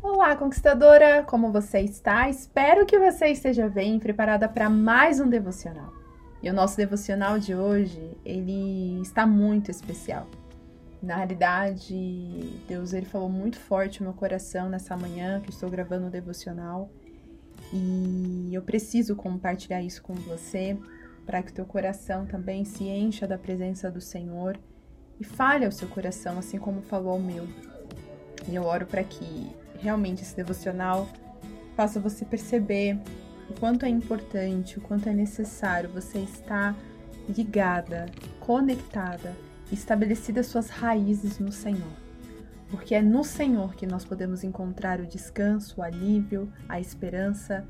Olá, conquistadora! Como você está? Espero que você esteja bem, preparada para mais um devocional. E o nosso devocional de hoje, ele está muito especial. Na realidade, Deus ele falou muito forte no meu coração nessa manhã que estou gravando o devocional. E eu preciso compartilhar isso com você para que o teu coração também se encha da presença do Senhor e fale ao seu coração assim como falou ao meu. E eu oro para que realmente esse devocional faça você perceber o quanto é importante, o quanto é necessário você estar ligada, conectada, estabelecida suas raízes no Senhor. Porque é no Senhor que nós podemos encontrar o descanso, o alívio, a esperança,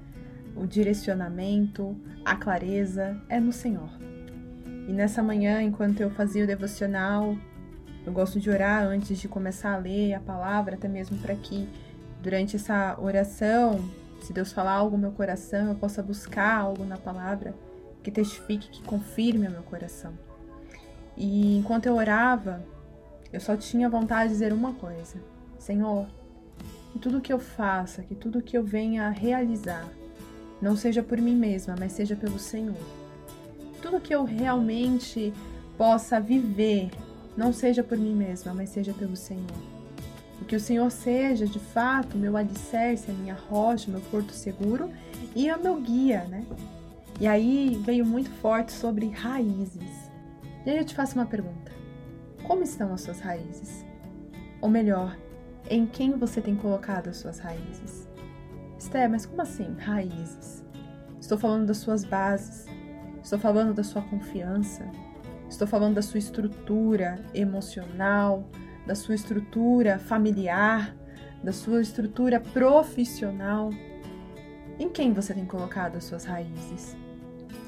o direcionamento, a clareza, é no Senhor. E nessa manhã, enquanto eu fazia o devocional, eu gosto de orar antes de começar a ler a palavra, até mesmo para que durante essa oração, se Deus falar algo no meu coração, eu possa buscar algo na palavra que testifique, que confirme o meu coração. E enquanto eu orava, eu só tinha vontade de dizer uma coisa: Senhor, que tudo que eu faça, que tudo que eu venha a realizar, não seja por mim mesma, mas seja pelo Senhor. Tudo que eu realmente possa viver, não seja por mim mesma, mas seja pelo Senhor. E que o Senhor seja, de fato, meu alicerce, a minha rocha, meu porto seguro e o meu guia, né? E aí veio muito forte sobre raízes. E aí eu te faço uma pergunta: como estão as suas raízes? Ou melhor, em quem você tem colocado as suas raízes? Esté, mas como assim, raízes? Estou falando das suas bases, estou falando da sua confiança, estou falando da sua estrutura emocional, da sua estrutura familiar, da sua estrutura profissional. Em quem você tem colocado as suas raízes?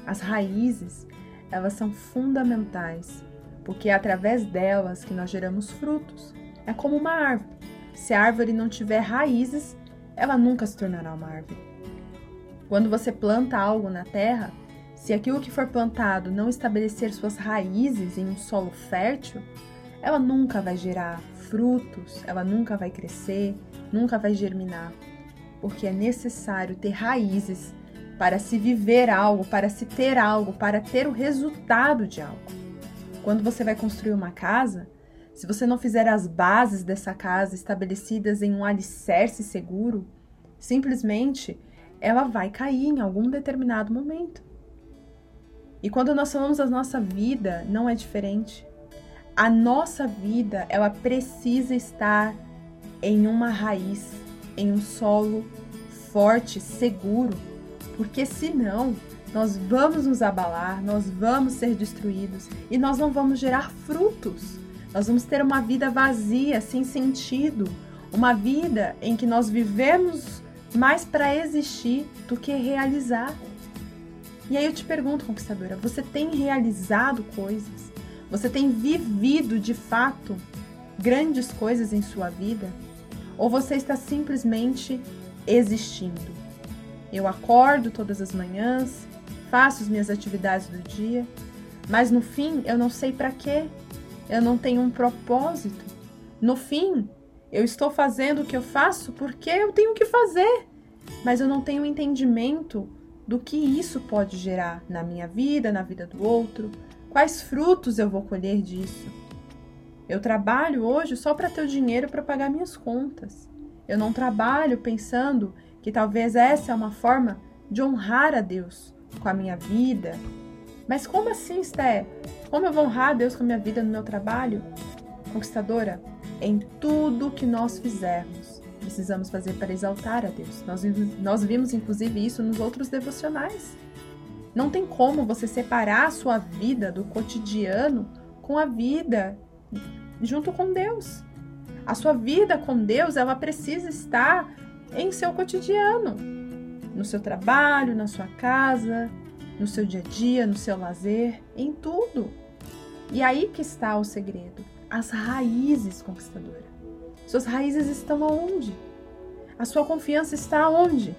As raízes, elas são fundamentais, porque é através delas que nós geramos frutos. É como uma árvore. Se a árvore não tiver raízes, ela nunca se tornará uma árvore. Quando você planta algo na terra, se aquilo que for plantado não estabelecer suas raízes em um solo fértil, ela nunca vai gerar frutos, ela nunca vai crescer, nunca vai germinar, porque é necessário ter raízes para se viver algo, para se ter algo, para ter o resultado de algo. Quando você vai construir uma casa, se você não fizer as bases dessa casa estabelecidas em um alicerce seguro, simplesmente ela vai cair em algum determinado momento. E quando nós falamos da nossa vida, não é diferente a nossa vida ela precisa estar em uma raiz, em um solo forte, seguro, porque senão nós vamos nos abalar, nós vamos ser destruídos e nós não vamos gerar frutos. Nós vamos ter uma vida vazia, sem sentido, uma vida em que nós vivemos mais para existir do que realizar. E aí eu te pergunto, conquistadora, você tem realizado coisas? Você tem vivido de fato grandes coisas em sua vida? Ou você está simplesmente existindo? Eu acordo todas as manhãs, faço as minhas atividades do dia, mas no fim eu não sei para quê. Eu não tenho um propósito. No fim, eu estou fazendo o que eu faço porque eu tenho que fazer, mas eu não tenho entendimento do que isso pode gerar na minha vida, na vida do outro, Quais frutos eu vou colher disso? Eu trabalho hoje só para ter o dinheiro para pagar minhas contas. Eu não trabalho pensando que talvez essa é uma forma de honrar a Deus com a minha vida. Mas como assim, Esther? Como eu vou honrar a Deus com a minha vida no meu trabalho? Conquistadora, em tudo que nós fizermos, precisamos fazer para exaltar a Deus. Nós, nós vimos, inclusive, isso nos outros devocionais. Não tem como você separar a sua vida do cotidiano com a vida junto com Deus. A sua vida com Deus, ela precisa estar em seu cotidiano, no seu trabalho, na sua casa, no seu dia a dia, no seu lazer, em tudo. E aí que está o segredo, as raízes conquistadora. Suas raízes estão aonde? A sua confiança está aonde?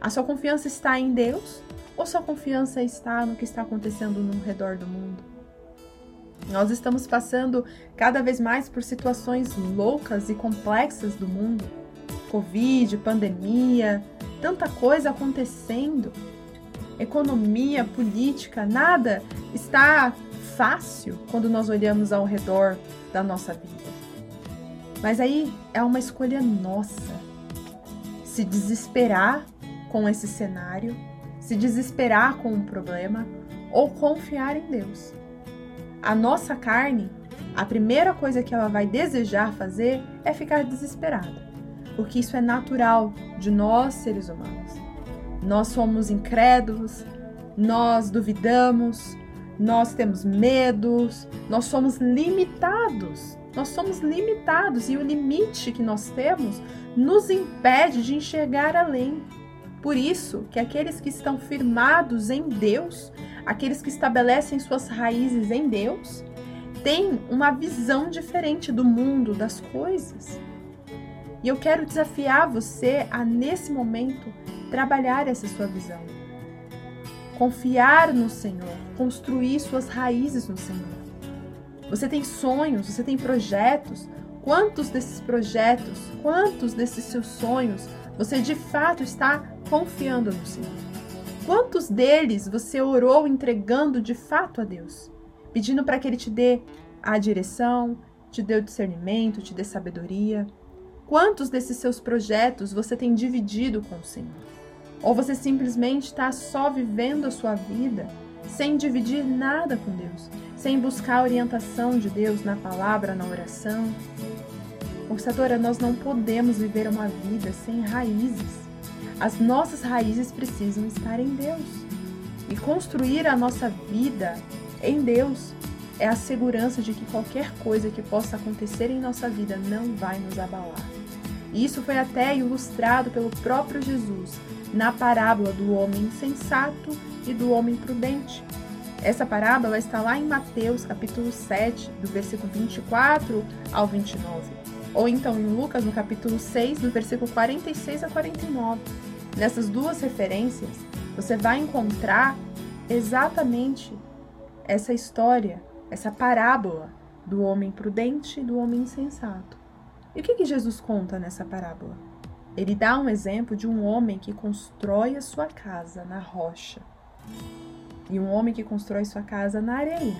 A sua confiança está em Deus ou sua confiança está no que está acontecendo no redor do mundo? Nós estamos passando cada vez mais por situações loucas e complexas do mundo. Covid, pandemia, tanta coisa acontecendo. Economia, política, nada está fácil quando nós olhamos ao redor da nossa vida. Mas aí é uma escolha nossa. Se desesperar com esse cenário, se desesperar com um problema ou confiar em Deus. A nossa carne, a primeira coisa que ela vai desejar fazer é ficar desesperada, porque isso é natural de nós seres humanos. Nós somos incrédulos, nós duvidamos, nós temos medos, nós somos limitados. Nós somos limitados e o limite que nós temos nos impede de enxergar além. Por isso que aqueles que estão firmados em Deus, aqueles que estabelecem suas raízes em Deus, têm uma visão diferente do mundo, das coisas. E eu quero desafiar você a, nesse momento, trabalhar essa sua visão. Confiar no Senhor, construir suas raízes no Senhor. Você tem sonhos, você tem projetos. Quantos desses projetos, quantos desses seus sonhos você de fato está confiando no Senhor? Quantos deles você orou entregando de fato a Deus, pedindo para que Ele te dê a direção, te dê o discernimento, te dê sabedoria? Quantos desses seus projetos você tem dividido com o Senhor? Ou você simplesmente está só vivendo a sua vida sem dividir nada com Deus, sem buscar a orientação de Deus na palavra, na oração? Conquistadora, nós não podemos viver uma vida sem raízes. As nossas raízes precisam estar em Deus. E construir a nossa vida em Deus é a segurança de que qualquer coisa que possa acontecer em nossa vida não vai nos abalar. E isso foi até ilustrado pelo próprio Jesus na parábola do homem insensato e do homem prudente. Essa parábola está lá em Mateus, capítulo 7, do versículo 24 ao 29. Ou então em Lucas, no capítulo 6, do versículo 46 a 49. Nessas duas referências, você vai encontrar exatamente essa história, essa parábola do homem prudente e do homem insensato. E o que, que Jesus conta nessa parábola? Ele dá um exemplo de um homem que constrói a sua casa na rocha e um homem que constrói sua casa na areia.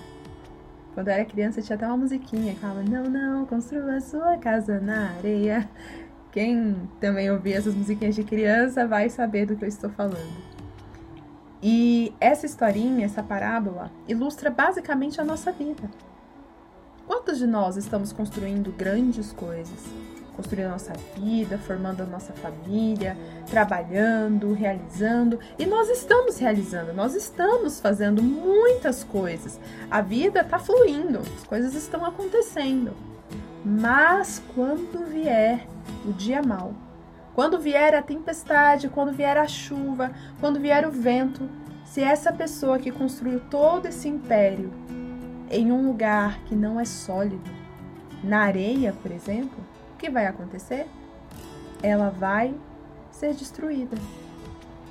Quando eu era criança tinha até uma musiquinha que falava: Não, não, construa sua casa na areia. Quem também ouvia essas musiquinhas de criança vai saber do que eu estou falando. E essa historinha, essa parábola, ilustra basicamente a nossa vida. Quantos de nós estamos construindo grandes coisas? Construindo a nossa vida, formando a nossa família, trabalhando, realizando. E nós estamos realizando, nós estamos fazendo muitas coisas. A vida está fluindo, as coisas estão acontecendo. Mas quando vier o dia mau, quando vier a tempestade, quando vier a chuva, quando vier o vento, se essa pessoa que construiu todo esse império em um lugar que não é sólido, na areia, por exemplo, o que vai acontecer? Ela vai ser destruída.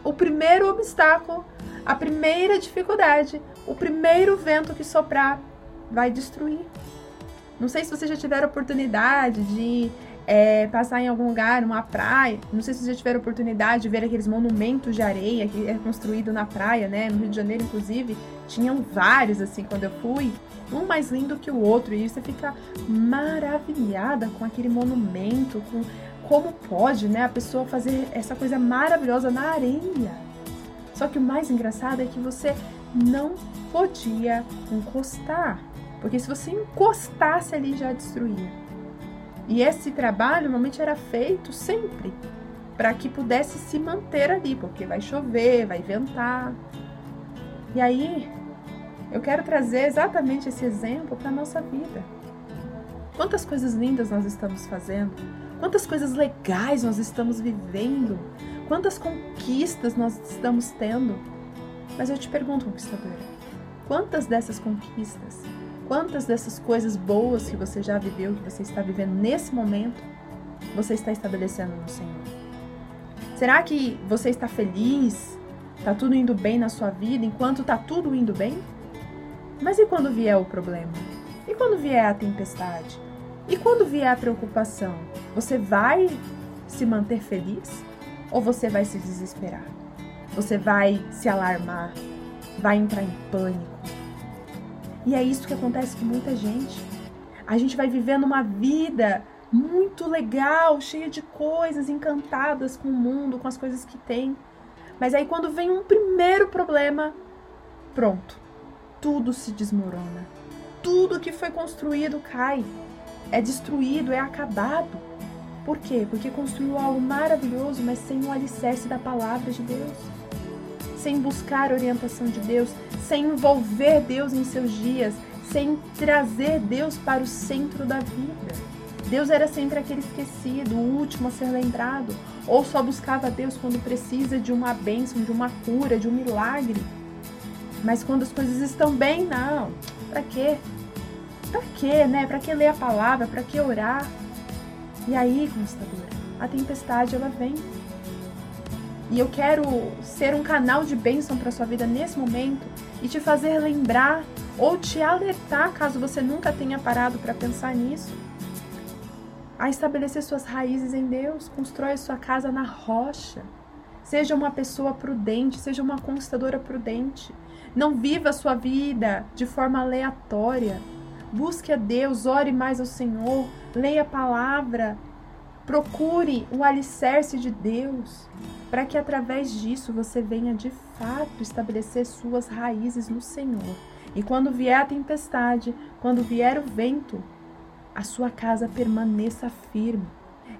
O primeiro obstáculo, a primeira dificuldade, o primeiro vento que soprar vai destruir. Não sei se vocês já tiveram oportunidade de é, passar em algum lugar, numa praia. Não sei se vocês já tiveram oportunidade de ver aqueles monumentos de areia que é construído na praia, né? No Rio de Janeiro, inclusive, tinham vários assim quando eu fui, um mais lindo que o outro, e você fica maravilhada com aquele monumento, com como pode, né, a pessoa fazer essa coisa maravilhosa na areia. Só que o mais engraçado é que você não podia encostar, porque se você encostasse ali já destruía. E esse trabalho normalmente era feito sempre para que pudesse se manter ali, porque vai chover, vai ventar. E aí, eu quero trazer exatamente esse exemplo para a nossa vida. Quantas coisas lindas nós estamos fazendo, quantas coisas legais nós estamos vivendo, quantas conquistas nós estamos tendo. Mas eu te pergunto, conquistadora, quantas dessas conquistas Quantas dessas coisas boas que você já viveu, que você está vivendo nesse momento, você está estabelecendo no Senhor? Será que você está feliz? Está tudo indo bem na sua vida enquanto está tudo indo bem? Mas e quando vier o problema? E quando vier a tempestade? E quando vier a preocupação? Você vai se manter feliz ou você vai se desesperar? Você vai se alarmar, vai entrar em pânico. E é isso que acontece com muita gente. A gente vai vivendo uma vida muito legal, cheia de coisas, encantadas com o mundo, com as coisas que tem. Mas aí quando vem um primeiro problema, pronto, tudo se desmorona. Tudo que foi construído cai, é destruído, é acabado. Por quê? Porque construiu algo maravilhoso, mas sem o alicerce da palavra de Deus. Sem buscar a orientação de Deus, sem envolver Deus em seus dias, sem trazer Deus para o centro da vida. Deus era sempre aquele esquecido, o último a ser lembrado, ou só buscava Deus quando precisa de uma bênção, de uma cura, de um milagre. Mas quando as coisas estão bem, não. Para quê? Para quê, né? Para que ler a palavra? Para que orar? E aí, conquistadora, a tempestade ela vem. E eu quero ser um canal de bênção para sua vida nesse momento e te fazer lembrar ou te alertar, caso você nunca tenha parado para pensar nisso, a estabelecer suas raízes em Deus, constrói sua casa na rocha. Seja uma pessoa prudente, seja uma conquistadora prudente. Não viva a sua vida de forma aleatória. Busque a Deus, ore mais ao Senhor, leia a palavra, procure o alicerce de Deus, para que através disso você venha de fato estabelecer suas raízes no Senhor. E quando vier a tempestade, quando vier o vento, a sua casa permaneça firme.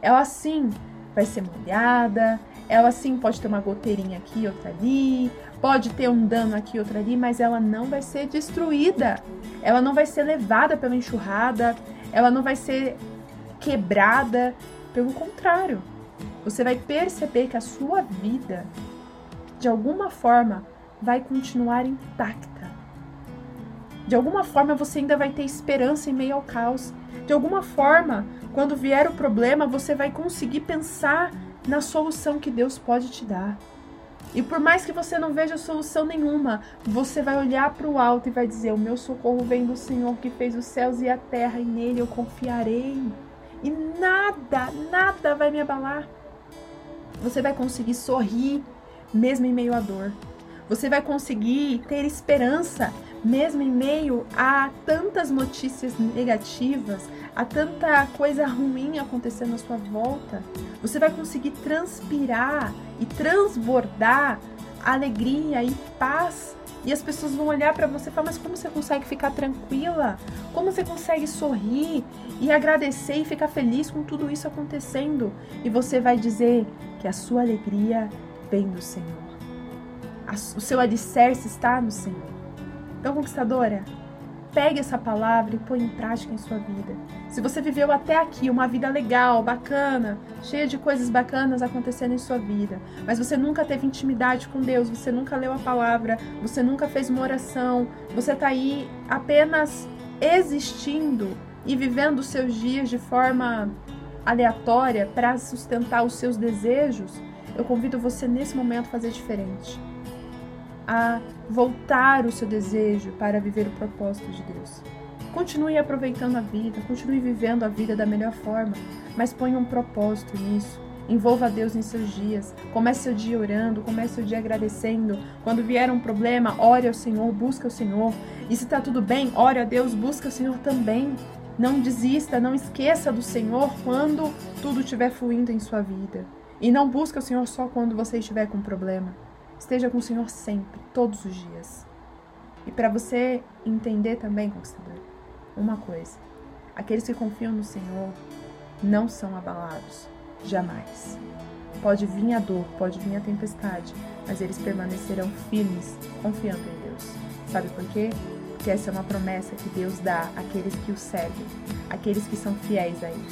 Ela sim vai ser molhada, ela sim pode ter uma goteirinha aqui, outra ali, pode ter um dano aqui, outra ali, mas ela não vai ser destruída. Ela não vai ser levada pela enxurrada, ela não vai ser quebrada. Pelo contrário, você vai perceber que a sua vida, de alguma forma, vai continuar intacta. De alguma forma, você ainda vai ter esperança em meio ao caos. De alguma forma, quando vier o problema, você vai conseguir pensar na solução que Deus pode te dar. E por mais que você não veja solução nenhuma, você vai olhar para o alto e vai dizer: O meu socorro vem do Senhor que fez os céus e a terra, e nele eu confiarei. E nada, nada vai me abalar. Você vai conseguir sorrir mesmo em meio à dor. Você vai conseguir ter esperança mesmo em meio a tantas notícias negativas, a tanta coisa ruim acontecendo à sua volta, você vai conseguir transpirar e transbordar alegria e paz. E as pessoas vão olhar para você e falar: Mas como você consegue ficar tranquila? Como você consegue sorrir e agradecer e ficar feliz com tudo isso acontecendo? E você vai dizer que a sua alegria vem do Senhor. O seu alicerce está no Senhor. Então, conquistadora, pegue essa palavra e põe em prática em sua vida. Se você viveu até aqui uma vida legal, bacana, cheia de coisas bacanas acontecendo em sua vida, mas você nunca teve intimidade com Deus, você nunca leu a palavra, você nunca fez uma oração, você está aí apenas existindo e vivendo os seus dias de forma aleatória para sustentar os seus desejos, eu convido você nesse momento a fazer diferente a voltar o seu desejo para viver o propósito de Deus. Continue aproveitando a vida, continue vivendo a vida da melhor forma, mas ponha um propósito nisso. Envolva Deus em seus dias. Comece seu dia orando, comece seu dia agradecendo. Quando vier um problema, ore ao Senhor, busque o Senhor. E se está tudo bem, ore a Deus, busque o Senhor também. Não desista, não esqueça do Senhor quando tudo estiver fluindo em sua vida. E não busque o Senhor só quando você estiver com problema. Esteja com o Senhor sempre, todos os dias. E para você entender também, conquistador, uma coisa: aqueles que confiam no Senhor não são abalados, jamais. Pode vir a dor, pode vir a tempestade, mas eles permanecerão firmes, confiando em Deus. Sabe por quê? Porque essa é uma promessa que Deus dá àqueles que o servem, àqueles que são fiéis a Ele.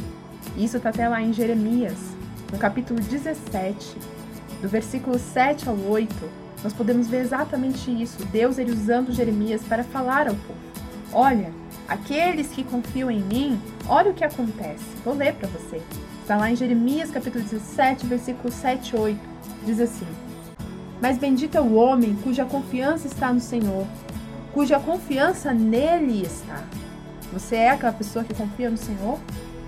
Isso está até lá em Jeremias, no capítulo 17, do versículo 7 ao 8, nós podemos ver exatamente isso. Deus ele usando Jeremias para falar ao povo. Olha, aqueles que confiam em mim, olha o que acontece. Vou ler para você. Está lá em Jeremias capítulo 17, versículo 7 e 8. Diz assim: Mas bendito é o homem cuja confiança está no Senhor, cuja confiança nele está. Você é aquela pessoa que confia no Senhor,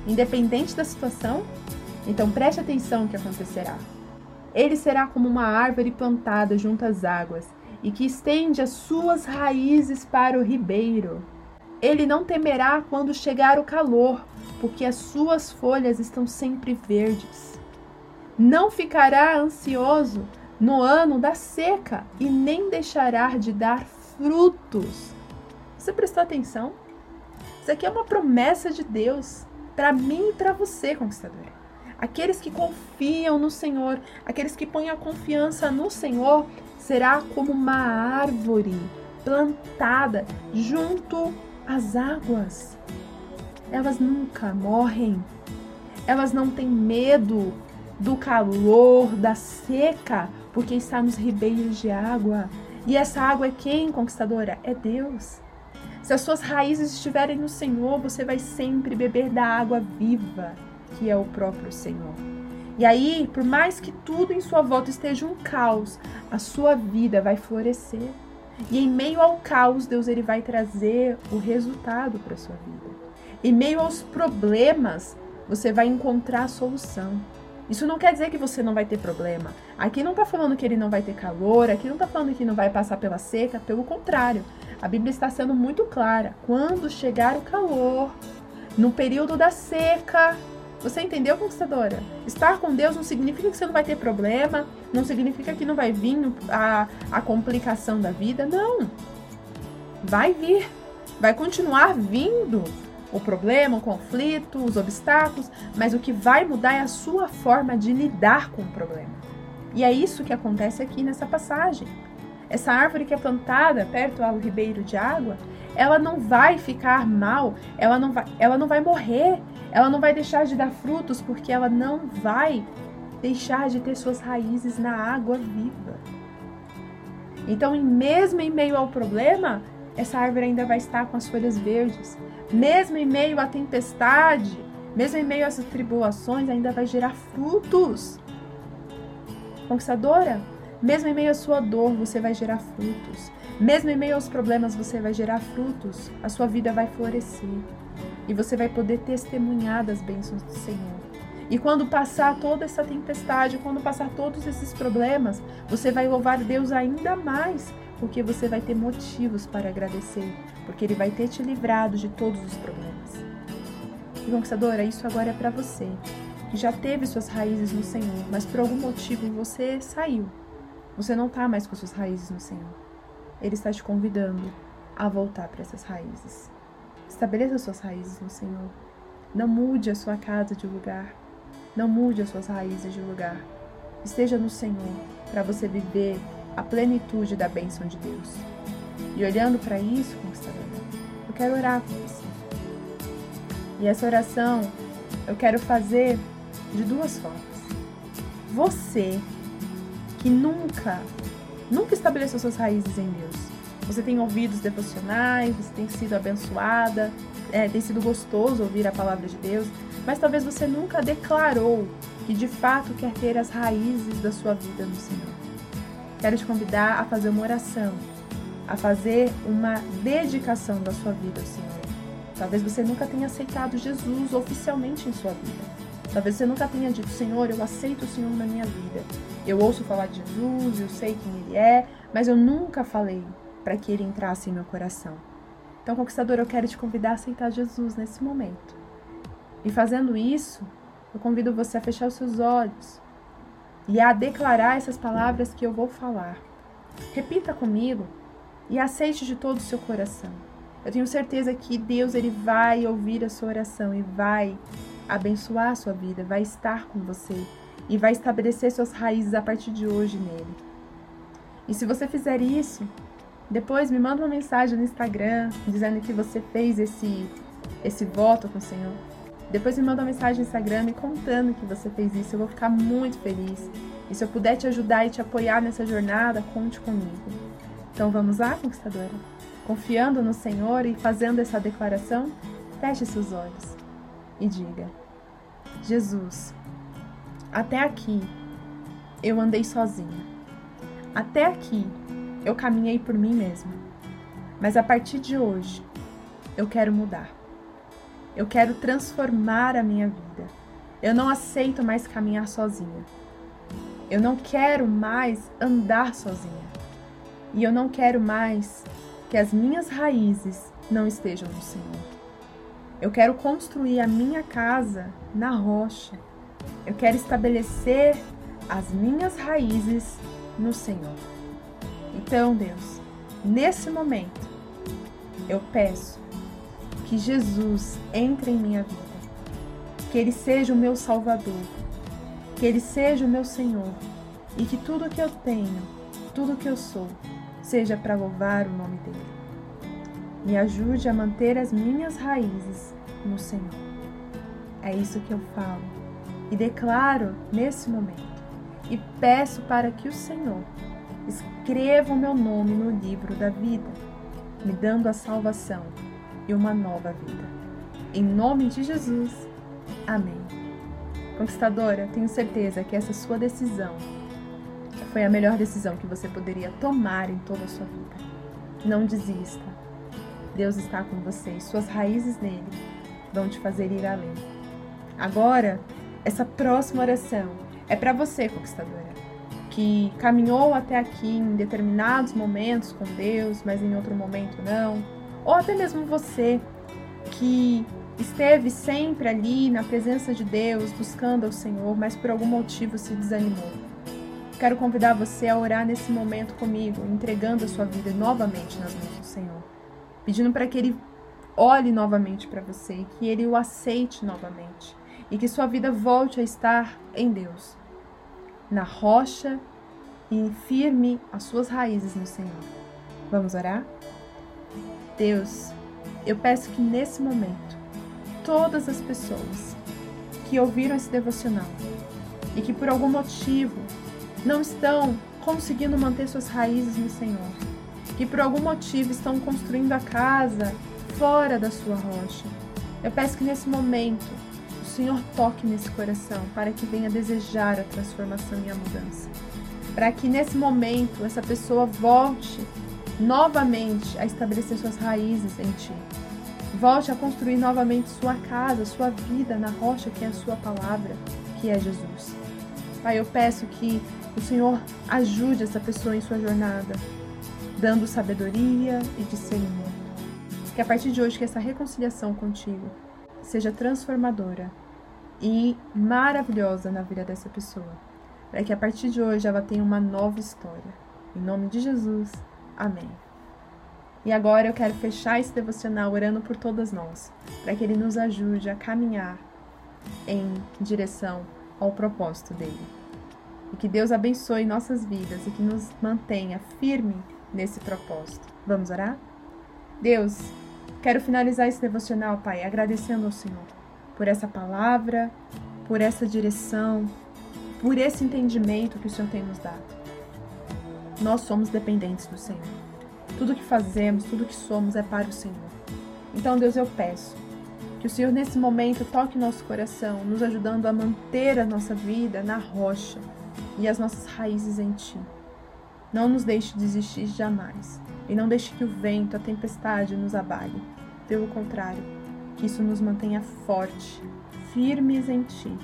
independente da situação? Então preste atenção o que acontecerá. Ele será como uma árvore plantada junto às águas e que estende as suas raízes para o ribeiro. Ele não temerá quando chegar o calor, porque as suas folhas estão sempre verdes. Não ficará ansioso no ano da seca e nem deixará de dar frutos. Você prestou atenção? Isso aqui é uma promessa de Deus para mim e para você, conquistadora. Aqueles que confiam no Senhor, aqueles que põem a confiança no Senhor, será como uma árvore plantada junto às águas. Elas nunca morrem. Elas não têm medo do calor, da seca, porque está nos ribeiros de água. E essa água é quem, conquistadora? É Deus. Se as suas raízes estiverem no Senhor, você vai sempre beber da água viva que é o próprio Senhor. E aí, por mais que tudo em sua volta esteja um caos, a sua vida vai florescer. E em meio ao caos, Deus ele vai trazer o resultado para sua vida. Em meio aos problemas, você vai encontrar a solução. Isso não quer dizer que você não vai ter problema. Aqui não está falando que ele não vai ter calor, aqui não está falando que não vai passar pela seca, pelo contrário. A Bíblia está sendo muito clara. Quando chegar o calor, no período da seca, você entendeu, conquistadora? Estar com Deus não significa que você não vai ter problema, não significa que não vai vir a, a complicação da vida. Não. Vai vir. Vai continuar vindo o problema, o conflito, os obstáculos, mas o que vai mudar é a sua forma de lidar com o problema. E é isso que acontece aqui nessa passagem. Essa árvore que é plantada perto ao ribeiro de água, ela não vai ficar mal, ela não vai, ela não vai morrer, ela não vai deixar de dar frutos porque ela não vai deixar de ter suas raízes na água viva. Então, mesmo em meio ao problema, essa árvore ainda vai estar com as folhas verdes. Mesmo em meio à tempestade, mesmo em meio às tribulações, ainda vai gerar frutos. Conquistadora, mesmo em meio à sua dor, você vai gerar frutos. Mesmo em meio aos problemas, você vai gerar frutos. A sua vida vai florescer e você vai poder testemunhar das bênçãos do Senhor. E quando passar toda essa tempestade, quando passar todos esses problemas, você vai louvar Deus ainda mais, porque você vai ter motivos para agradecer, porque Ele vai ter te livrado de todos os problemas. E conquistadora, isso agora é para você, que já teve suas raízes no Senhor, mas por algum motivo você saiu. Você não está mais com suas raízes no Senhor. Ele está te convidando a voltar para essas raízes. Estabeleça suas raízes no Senhor. Não mude a sua casa de lugar. Não mude as suas raízes de lugar. Esteja no Senhor para você viver a plenitude da bênção de Deus. E olhando para isso, conquistador, eu quero orar com você. E essa oração eu quero fazer de duas formas. Você que nunca, nunca estabeleceu suas raízes em Deus, você tem ouvido os devocionais, você tem sido abençoada, é, tem sido gostoso ouvir a palavra de Deus, mas talvez você nunca declarou que de fato quer ter as raízes da sua vida no Senhor. Quero te convidar a fazer uma oração, a fazer uma dedicação da sua vida ao Senhor. Talvez você nunca tenha aceitado Jesus oficialmente em sua vida. Talvez você nunca tenha dito, Senhor, eu aceito o Senhor na minha vida. Eu ouço falar de Jesus, eu sei quem Ele é, mas eu nunca falei para que ele entrasse em meu coração. Então, conquistador, eu quero te convidar a aceitar Jesus nesse momento. E fazendo isso, eu convido você a fechar os seus olhos e a declarar essas palavras que eu vou falar. Repita comigo e aceite de todo o seu coração. Eu tenho certeza que Deus ele vai ouvir a sua oração e vai abençoar a sua vida, vai estar com você e vai estabelecer suas raízes a partir de hoje nele. E se você fizer isso, depois me manda uma mensagem no Instagram dizendo que você fez esse, esse voto com o Senhor. Depois me manda uma mensagem no Instagram me contando que você fez isso. Eu vou ficar muito feliz. E se eu puder te ajudar e te apoiar nessa jornada, conte comigo. Então vamos lá, conquistadora? Confiando no Senhor e fazendo essa declaração, feche seus olhos e diga: Jesus, até aqui eu andei sozinha. Até aqui eu caminhei por mim mesma. Mas a partir de hoje, eu quero mudar. Eu quero transformar a minha vida. Eu não aceito mais caminhar sozinha. Eu não quero mais andar sozinha. E eu não quero mais que as minhas raízes não estejam no Senhor. Eu quero construir a minha casa na rocha. Eu quero estabelecer as minhas raízes no Senhor. Então, Deus, nesse momento, eu peço que Jesus entre em minha vida, que Ele seja o meu Salvador, que Ele seja o meu Senhor e que tudo que eu tenho, tudo que eu sou, seja para louvar o nome dEle. Me ajude a manter as minhas raízes no Senhor. É isso que eu falo e declaro nesse momento. E peço para que o Senhor escreva o meu nome no livro da vida, me dando a salvação e uma nova vida. Em nome de Jesus. Amém. Conquistadora, tenho certeza que essa sua decisão foi a melhor decisão que você poderia tomar em toda a sua vida. Não desista. Deus está com você e suas raízes nele vão te fazer ir além. Agora, essa próxima oração é para você, conquistadora, que caminhou até aqui em determinados momentos com Deus, mas em outro momento não, ou até mesmo você que esteve sempre ali na presença de Deus, buscando ao Senhor, mas por algum motivo se desanimou. Quero convidar você a orar nesse momento comigo, entregando a sua vida novamente nas mãos do Senhor, pedindo para que Ele olhe novamente para você, que Ele o aceite novamente e que sua vida volte a estar em Deus, na rocha e firme as suas raízes no Senhor. Vamos orar? Deus, eu peço que nesse momento todas as pessoas que ouviram esse devocional e que por algum motivo não estão conseguindo manter suas raízes no Senhor, que por algum motivo estão construindo a casa fora da sua rocha. Eu peço que nesse momento Senhor toque nesse coração para que venha desejar a transformação e a mudança. Para que nesse momento essa pessoa volte novamente a estabelecer suas raízes em Ti. Volte a construir novamente sua casa, sua vida na rocha que é a Sua palavra, que é Jesus. Pai, eu peço que o Senhor ajude essa pessoa em sua jornada, dando sabedoria e discernimento. Que a partir de hoje que essa reconciliação contigo seja transformadora e maravilhosa na vida dessa pessoa. Para que a partir de hoje ela tenha uma nova história. Em nome de Jesus. Amém. E agora eu quero fechar esse devocional orando por todas nós, para que ele nos ajude a caminhar em direção ao propósito dele. E que Deus abençoe nossas vidas e que nos mantenha firme nesse propósito. Vamos orar? Deus, quero finalizar esse devocional, Pai, agradecendo ao Senhor por essa palavra, por essa direção, por esse entendimento que o Senhor tem nos dado. Nós somos dependentes do Senhor. Tudo que fazemos, tudo que somos é para o Senhor. Então, Deus, eu peço que o Senhor nesse momento toque nosso coração, nos ajudando a manter a nossa vida na rocha e as nossas raízes em Ti. Não nos deixe desistir jamais e não deixe que o vento, a tempestade nos abale. Pelo contrário, que isso nos mantenha forte, firmes em Ti.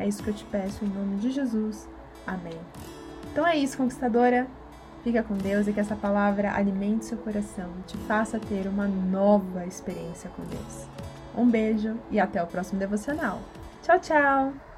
É isso que eu te peço em nome de Jesus. Amém. Então é isso, conquistadora. Fica com Deus e que essa palavra alimente seu coração e te faça ter uma nova experiência com Deus. Um beijo e até o próximo devocional. Tchau, tchau!